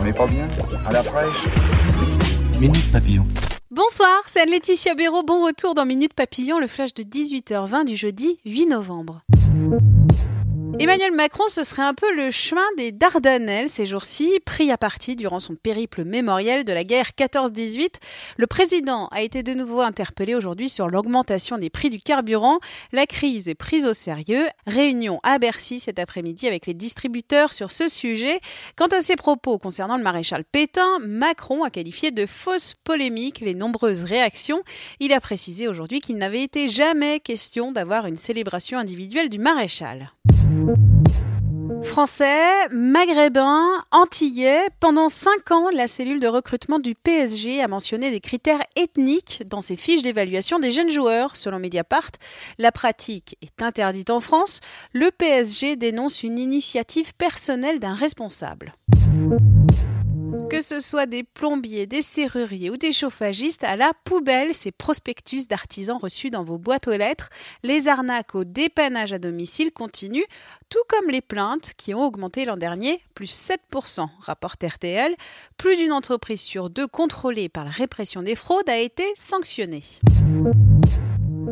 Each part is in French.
On n'est pas bien À la fraîche Minute Papillon. Bonsoir, c'est Anne-Laetitia Béraud. Bon retour dans Minute Papillon, le flash de 18h20 du jeudi 8 novembre. Emmanuel Macron, ce serait un peu le chemin des Dardanelles ces jours-ci, pris à partie durant son périple mémoriel de la guerre 14-18. Le président a été de nouveau interpellé aujourd'hui sur l'augmentation des prix du carburant. La crise est prise au sérieux. Réunion à Bercy cet après-midi avec les distributeurs sur ce sujet. Quant à ses propos concernant le maréchal Pétain, Macron a qualifié de fausses polémiques les nombreuses réactions. Il a précisé aujourd'hui qu'il n'avait été jamais question d'avoir une célébration individuelle du maréchal. Français, maghrébins, antillais, pendant cinq ans, la cellule de recrutement du PSG a mentionné des critères ethniques dans ses fiches d'évaluation des jeunes joueurs. Selon Mediapart, la pratique est interdite en France. Le PSG dénonce une initiative personnelle d'un responsable. Que ce soit des plombiers, des serruriers ou des chauffagistes, à la poubelle ces prospectus d'artisans reçus dans vos boîtes aux lettres. Les arnaques au dépannage à domicile continuent, tout comme les plaintes qui ont augmenté l'an dernier, plus 7%, rapporte RTL. Plus d'une entreprise sur deux contrôlée par la répression des fraudes a été sanctionnée.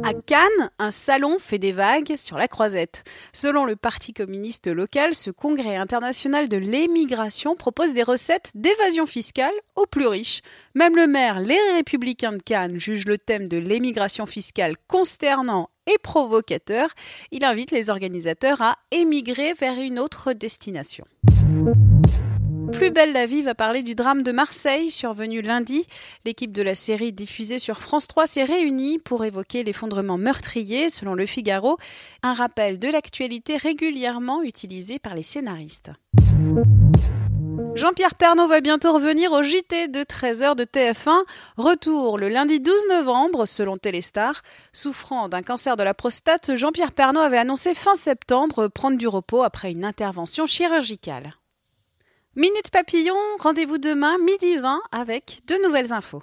À Cannes, un salon fait des vagues sur la croisette. Selon le Parti communiste local, ce congrès international de l'émigration propose des recettes d'évasion fiscale aux plus riches. Même le maire, les républicains de Cannes, juge le thème de l'émigration fiscale consternant et provocateur. Il invite les organisateurs à émigrer vers une autre destination. Plus belle la vie va parler du drame de Marseille survenu lundi. L'équipe de la série diffusée sur France 3 s'est réunie pour évoquer l'effondrement meurtrier selon Le Figaro, un rappel de l'actualité régulièrement utilisé par les scénaristes. Jean-Pierre Pernaud va bientôt revenir au JT de 13h de TF1. Retour le lundi 12 novembre, selon Téléstar. Souffrant d'un cancer de la prostate, Jean-Pierre Pernaud avait annoncé fin septembre prendre du repos après une intervention chirurgicale. Minute Papillon, rendez-vous demain midi 20 avec de nouvelles infos.